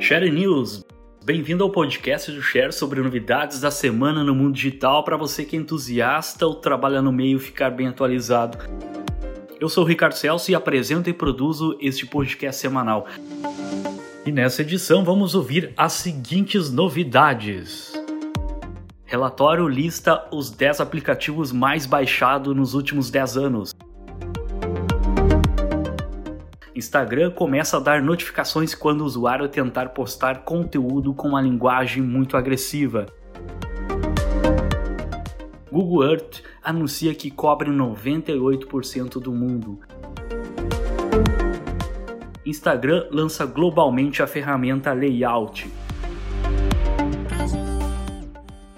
Share News. Bem-vindo ao podcast do Share sobre novidades da semana no mundo digital para você que é entusiasta ou trabalha no meio ficar bem atualizado. Eu sou o Ricardo Celso e apresento e produzo este podcast semanal. E nessa edição vamos ouvir as seguintes novidades. Relatório lista os 10 aplicativos mais baixados nos últimos 10 anos. Instagram começa a dar notificações quando o usuário tentar postar conteúdo com uma linguagem muito agressiva. Google Earth anuncia que cobre 98% do mundo. Instagram lança globalmente a ferramenta Layout.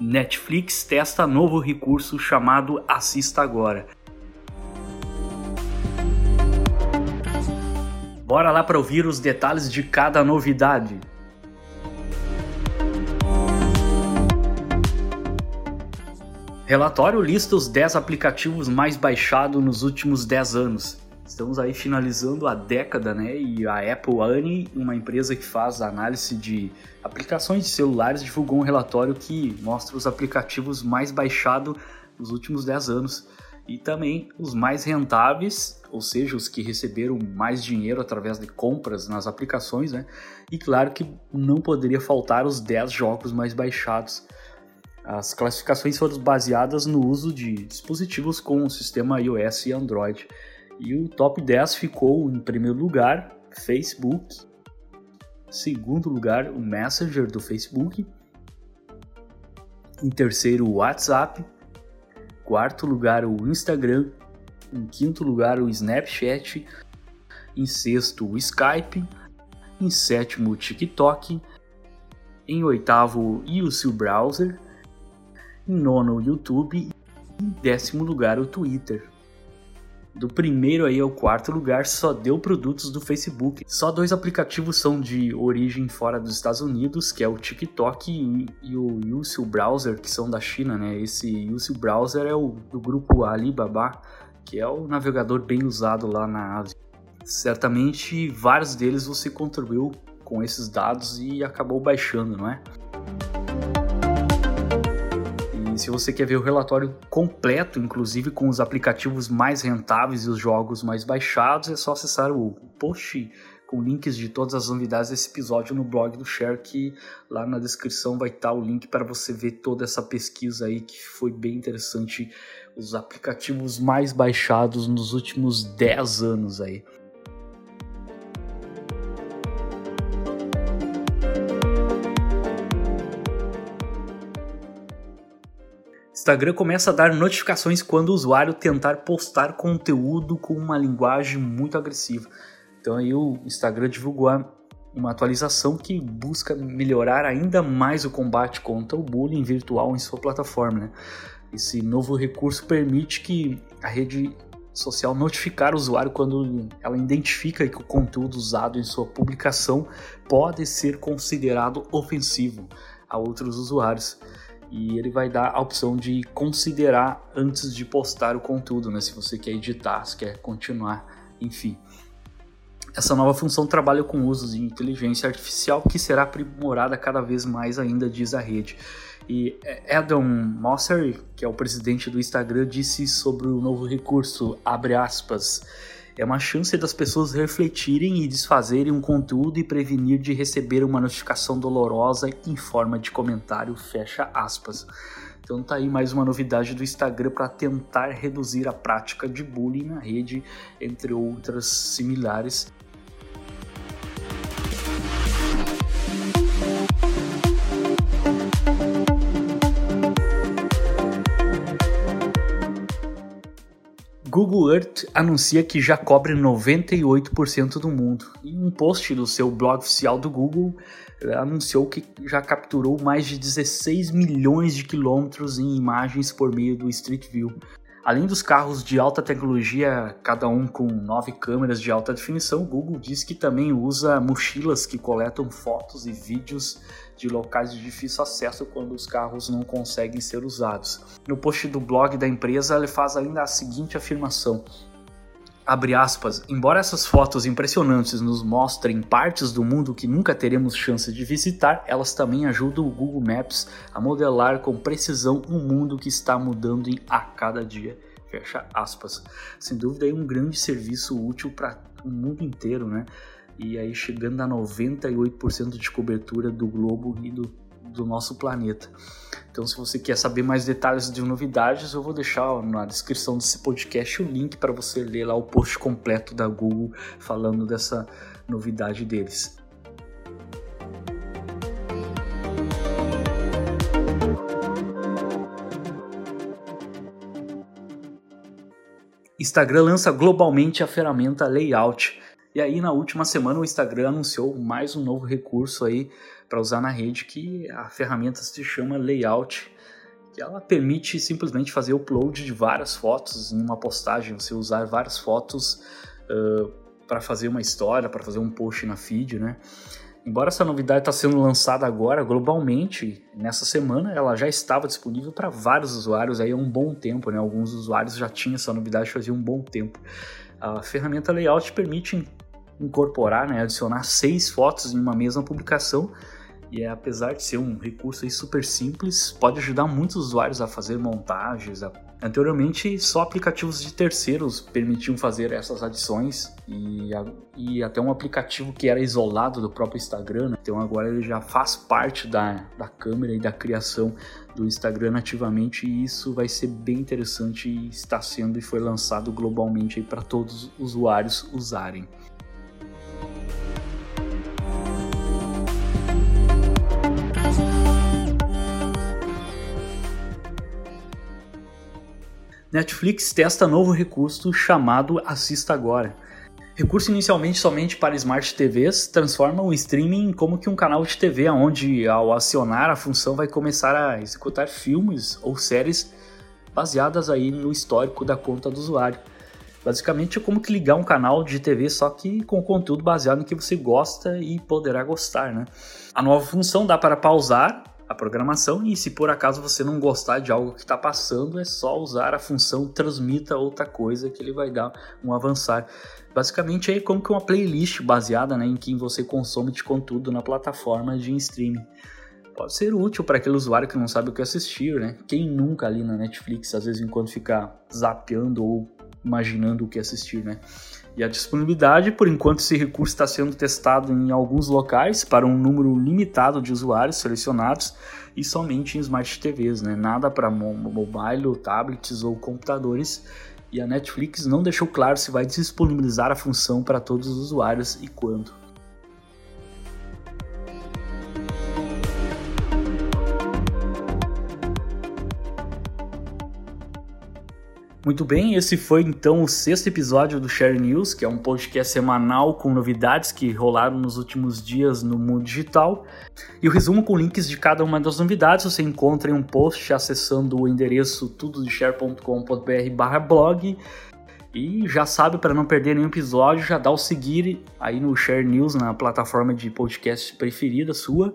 Netflix testa novo recurso chamado Assista Agora. Bora lá para ouvir os detalhes de cada novidade. Relatório lista os 10 aplicativos mais baixados nos últimos 10 anos. Estamos aí finalizando a década, né? E a Apple Annie, uma empresa que faz análise de aplicações de celulares, divulgou um relatório que mostra os aplicativos mais baixados nos últimos 10 anos e também os mais rentáveis, ou seja, os que receberam mais dinheiro através de compras nas aplicações, né? E claro que não poderia faltar os 10 jogos mais baixados. As classificações foram baseadas no uso de dispositivos com o sistema iOS e Android. E o top 10 ficou em primeiro lugar Facebook, segundo lugar o Messenger do Facebook, em terceiro o WhatsApp, quarto lugar o Instagram, em quinto lugar o Snapchat, em sexto o Skype, em sétimo o TikTok, em oitavo o YouTube Browser, em nono o YouTube e em décimo lugar o Twitter. Do primeiro aí ao quarto lugar só deu produtos do Facebook. Só dois aplicativos são de origem fora dos Estados Unidos, que é o TikTok e, e o Yousu Browser, que são da China, né? Esse Yousu Browser é o do grupo Alibaba, que é o navegador bem usado lá na Ásia. Certamente vários deles você contribuiu com esses dados e acabou baixando, não é? Se você quer ver o relatório completo, inclusive com os aplicativos mais rentáveis e os jogos mais baixados, é só acessar o post com links de todas as novidades desse episódio no blog do Share, que lá na descrição vai estar o link para você ver toda essa pesquisa aí que foi bem interessante, os aplicativos mais baixados nos últimos 10 anos aí. Instagram começa a dar notificações quando o usuário tentar postar conteúdo com uma linguagem muito agressiva. Então aí o Instagram divulgou uma atualização que busca melhorar ainda mais o combate contra o bullying virtual em sua plataforma. Né? Esse novo recurso permite que a rede social notificar o usuário quando ela identifica que o conteúdo usado em sua publicação pode ser considerado ofensivo a outros usuários e ele vai dar a opção de considerar antes de postar o conteúdo, né? Se você quer editar, se quer continuar, enfim. Essa nova função trabalha com usos de inteligência artificial que será aprimorada cada vez mais ainda, diz a rede. E Adam Mosseri, que é o presidente do Instagram, disse sobre o novo recurso, abre aspas, é uma chance das pessoas refletirem e desfazerem um conteúdo e prevenir de receber uma notificação dolorosa em forma de comentário, fecha aspas. Então tá aí mais uma novidade do Instagram para tentar reduzir a prática de bullying na rede, entre outras similares. Google Earth anuncia que já cobre 98% do mundo. Em um post do seu blog oficial do Google, eh, anunciou que já capturou mais de 16 milhões de quilômetros em imagens por meio do Street View. Além dos carros de alta tecnologia, cada um com nove câmeras de alta definição, Google diz que também usa mochilas que coletam fotos e vídeos de locais de difícil acesso quando os carros não conseguem ser usados. No post do blog da empresa, ele faz ainda a seguinte afirmação: Abre aspas, embora essas fotos impressionantes nos mostrem partes do mundo que nunca teremos chance de visitar, elas também ajudam o Google Maps a modelar com precisão um mundo que está mudando a cada dia. Fecha aspas. Sem dúvida é um grande serviço útil para o mundo inteiro, né? E aí chegando a 98% de cobertura do globo e do, do nosso planeta. Então, se você quer saber mais detalhes de novidades, eu vou deixar na descrição desse podcast o link para você ler lá o post completo da Google falando dessa novidade deles. Instagram lança globalmente a ferramenta Layout. E aí, na última semana, o Instagram anunciou mais um novo recurso aí para usar na rede, que a ferramenta se chama Layout, que ela permite simplesmente fazer upload de várias fotos em uma postagem, você usar várias fotos uh, para fazer uma história, para fazer um post na feed, né? Embora essa novidade está sendo lançada agora globalmente, nessa semana ela já estava disponível para vários usuários aí há um bom tempo, né? Alguns usuários já tinham essa novidade fazia um bom tempo. A ferramenta Layout permite incorporar, né, adicionar seis fotos em uma mesma publicação e é, apesar de ser um recurso super simples, pode ajudar muitos usuários a fazer montagens. Anteriormente, só aplicativos de terceiros permitiam fazer essas adições e, a... e até um aplicativo que era isolado do próprio Instagram. Né? Então agora ele já faz parte da, da câmera e da criação do Instagram nativamente e isso vai ser bem interessante e está sendo e foi lançado globalmente para todos os usuários usarem. Netflix testa novo recurso chamado Assista Agora. Recurso inicialmente somente para Smart TVs, transforma o streaming como que um canal de TV, onde ao acionar a função vai começar a executar filmes ou séries baseadas aí no histórico da conta do usuário. Basicamente é como que ligar um canal de TV só que com conteúdo baseado no que você gosta e poderá gostar, né? A nova função dá para pausar a programação e se por acaso você não gostar de algo que está passando, é só usar a função transmita outra coisa que ele vai dar um avançar. Basicamente é como que uma playlist baseada né, em quem você consome de conteúdo na plataforma de streaming. Pode ser útil para aquele usuário que não sabe o que assistir, né? Quem nunca ali na Netflix, às vezes enquanto ficar zapeando ou imaginando o que assistir, né? E a disponibilidade, por enquanto, esse recurso está sendo testado em alguns locais para um número limitado de usuários selecionados e somente em Smart TVs, né? Nada para mobile, tablets ou computadores. E a Netflix não deixou claro se vai disponibilizar a função para todos os usuários e quando. Muito bem, esse foi então o sexto episódio do Share News, que é um podcast semanal com novidades que rolaram nos últimos dias no mundo digital. E o resumo com links de cada uma das novidades você encontra em um post acessando o endereço tudodeshare.com.br/blog. E já sabe, para não perder nenhum episódio, já dá o seguir aí no Share News, na plataforma de podcast preferida sua.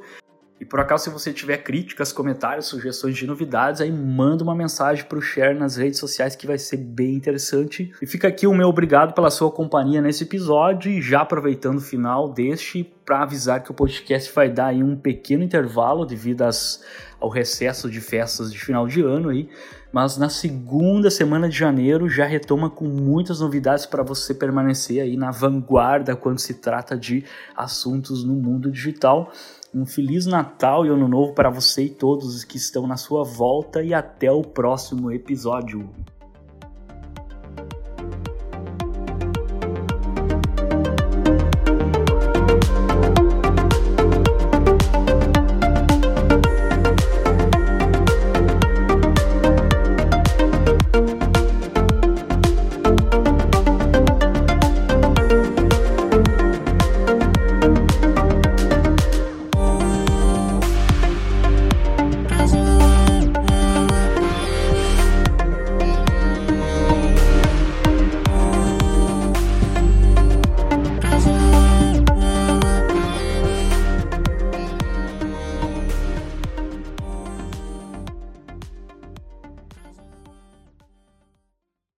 E por acaso, se você tiver críticas, comentários, sugestões de novidades, aí manda uma mensagem para o Share nas redes sociais que vai ser bem interessante. E fica aqui o meu obrigado pela sua companhia nesse episódio e já aproveitando o final deste para avisar que o podcast vai dar aí um pequeno intervalo devido às, ao recesso de festas de final de ano aí, mas na segunda semana de janeiro já retoma com muitas novidades para você permanecer aí na vanguarda quando se trata de assuntos no mundo digital. Um feliz Natal e Ano Novo para você e todos que estão na sua volta e até o próximo episódio.